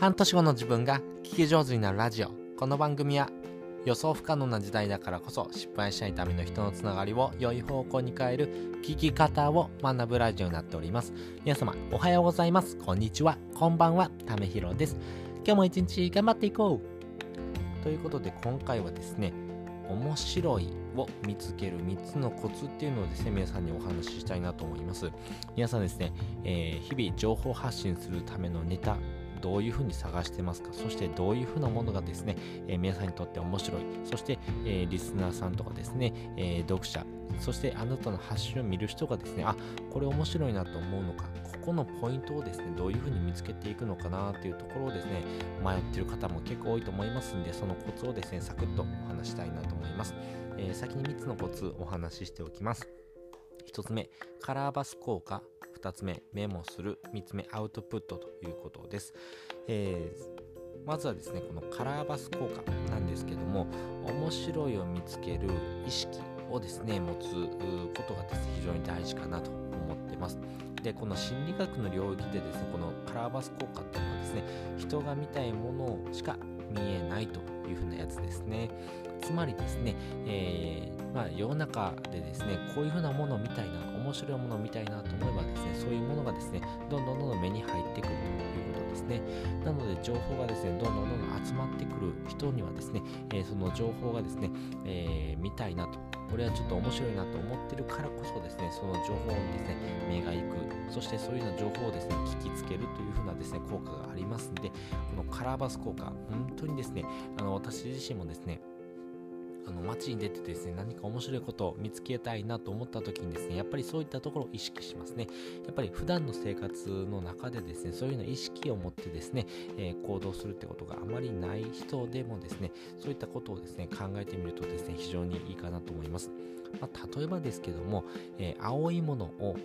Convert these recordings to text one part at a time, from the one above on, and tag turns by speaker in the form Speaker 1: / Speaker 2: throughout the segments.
Speaker 1: 半年後の自分が聞き上手になるラジオ。この番組は予想不可能な時代だからこそ失敗しないための人のつながりを良い方向に変える聞き方を学ぶラジオになっております。皆様おはようございます。こんにちは。こんばんは。ためひろです。今日も一日頑張っていこう。ということで今回はですね面白いを見つける3つのコツっていうのをですね、皆さんにお話ししたいなと思います。皆さんですね、えー、日々情報発信するためのネタどういうふうに探してますか？そしてどういうふうなものがですね、えー、皆さんにとって面白い？そして、えー、リスナーさんとかですね、え、読者そしてあなたの発信を見る人がですねあこれ面白いなと思うのかここのポイントをですねどういうふうに見つけていくのかなっていうところをですね迷ってる方も結構多いと思いますんでそのコツをですねサクッとお話したいなと思います、え先に3つのコツお話ししておきます。1つ目カラーバス効果。2つ目メモする。3つ目アウトプットということです、えー、まずはですねこのカラーバス効果なんですけども面白いを見つける意識をですね持つことがですね非常に大事かなと思ってます。でこの心理学の領域でですねこのカラーバス効果っていうのはですね人が見たいものしか見えないというふうなやつですね。つまりですね、えー、まあ、世の中でですねこういうふうなものを見たいな面白いものを見たいなと思えばですねそういうものがですねどんどんどんどん目に入ってくるということですね。なので情報がですねどんどんどんどん集まってくる人にはですね、えー、その情報がですね、えー、見たいなと。これはちょっと面白いなと思ってるからこそですねその情報にですね目が行く。そしてそういうような情報をですね聞きつけるというふうなですね効果がありますんでこのカラーバス効果本当にですねあの私自身もですねあの街に出てですね何か面白いことを見つけたいなと思った時にですねやっぱりそういったところを意識しますね。やっぱり普段の生活の中でですねそういうような意識を持ってですね、えー、行動するってことがあまりない人でもですねそういったことをですね考えてみるとですね非常にいいかなと思います、まあ、例えばですけども、えー、青いものを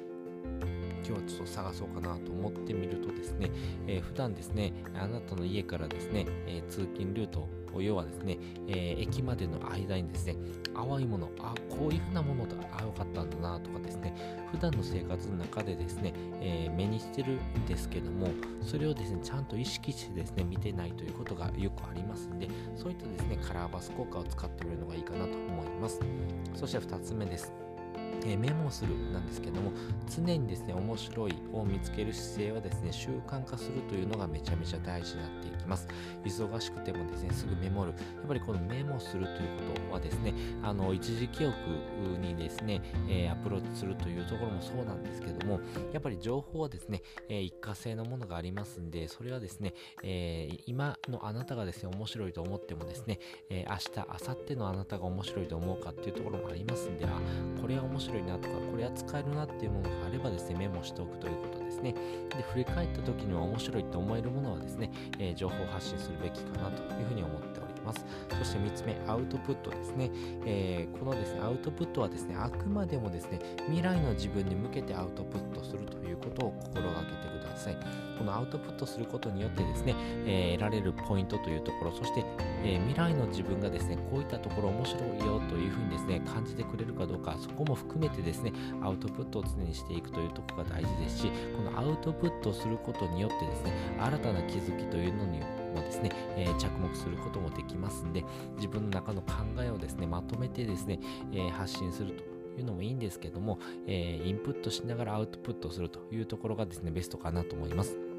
Speaker 1: 今日はちょっと探そうかなと思ってみるとですね、えー、普段ですね、あなたの家からですね、えー、通勤ルート要はですね、えー、駅までの間にですね、淡いもの、あ、こういうふうなものだ、あ、よかったんだなとかですね、普段の生活の中でですね、えー、目にしてるんですけども、それをですね、ちゃんと意識してですね、見てないということがよくありますんで、そういったですね、カラーバス効果を使ってみるのがいいかなと思います。そして2つ目です。えメモするなんですけども常にですね面白いを見つける姿勢はですね習慣化するというのがめちゃめちゃ大事になっていきます。忙しくてもですねすぐメモる。やっぱりこのメモするということはですねあの一時記憶にですね、えー、アプローチするというところもそうなんですけどもやっぱり情報はですね、えー、一過性のものがありますんでそれはですね、えー、今のあなたがですね面白いと思ってもですね、え明日明後日のあなたが面白いと思うかっていうところもありますんであこれは面白いなとか、これは使えるなっていうものがあればですね、メモしておくということですね。で、振り返った時には面白いと思えるものはですね、えー、情報発信するべきかなというふうに思っております。そして3つ目、アウトプットですね。えー、このですね、アウトプットはですね、あくまでもですね、未来の自分に向けてアウトプットするということを心がけてください。このアウトプットすることによってですね、えー、得られるポイントというところ、そして、えー、未来の自分がですね、こういったところ面白いよというふうにですね、感じてくれるかどうか、そこも含めてですね、アウトプットを常にしていくというところが大事ですし、このアウトプットすることによってですね、新たな気づきというのにもですね、えー、着目することもできますんで、自分の中の考えをですね、まとめてですね、えー、発信するというのもいいんですけども、えー、インプットしながらアウトプットするというところがですね、ベストかなと思います。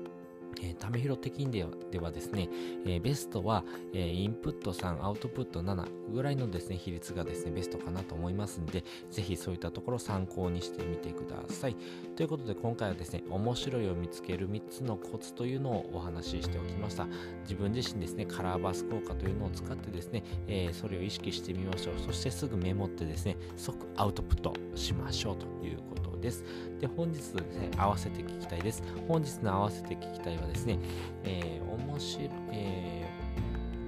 Speaker 1: えー、ためひろ的にではではですね、えー、ベストは、えー、インプット3、アウトプット7ぐらいのですね、比率がですね、ベストかなと思いますんで、ぜひそういったところを参考にしてみてください。ということで、今回はですね、面白いを見つける3つのコツというのをお話ししておきました。自分自身ですね、カラーバス効果というのを使ってですね、えそれを意識してみましょう。そしてすぐメモってですね、即アウトプットしましょうということです。で、本日ですね、合わせて聞きたいです。本日の合わせて聞きたいはですね、えー、面白い、え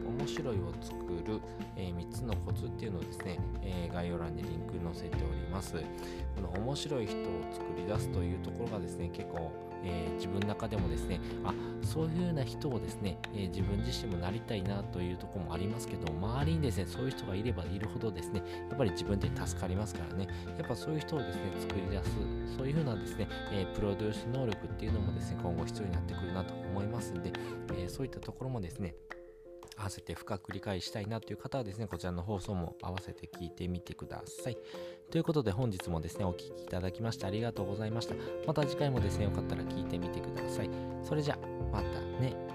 Speaker 1: ー、面白いを作る、え3つのコツっていうのをですね、え概要欄にリンク載せておりますこの面白い人を作り出すというところがですね結構えー、自分の中でもですねあそういうような人をですね、えー、自分自身もなりたいなというとこもありますけど周りにですねそういう人がいればいるほどですねやっぱり自分で助かりますからね。やっぱそういう人をですね作り出すそういうふうなですね、えー、プロデュース能力っていうのもですね今後必要になってくるなと思いますんで、えそういったところもですね合わせて深く理解したいなという方はですね、こちらの放送も合わせて聞いてみてください。ということで本日もですね、お聴きいただきましてありがとうございました。また次回もですね、よかったら聞いてみてください。それじゃ、またね。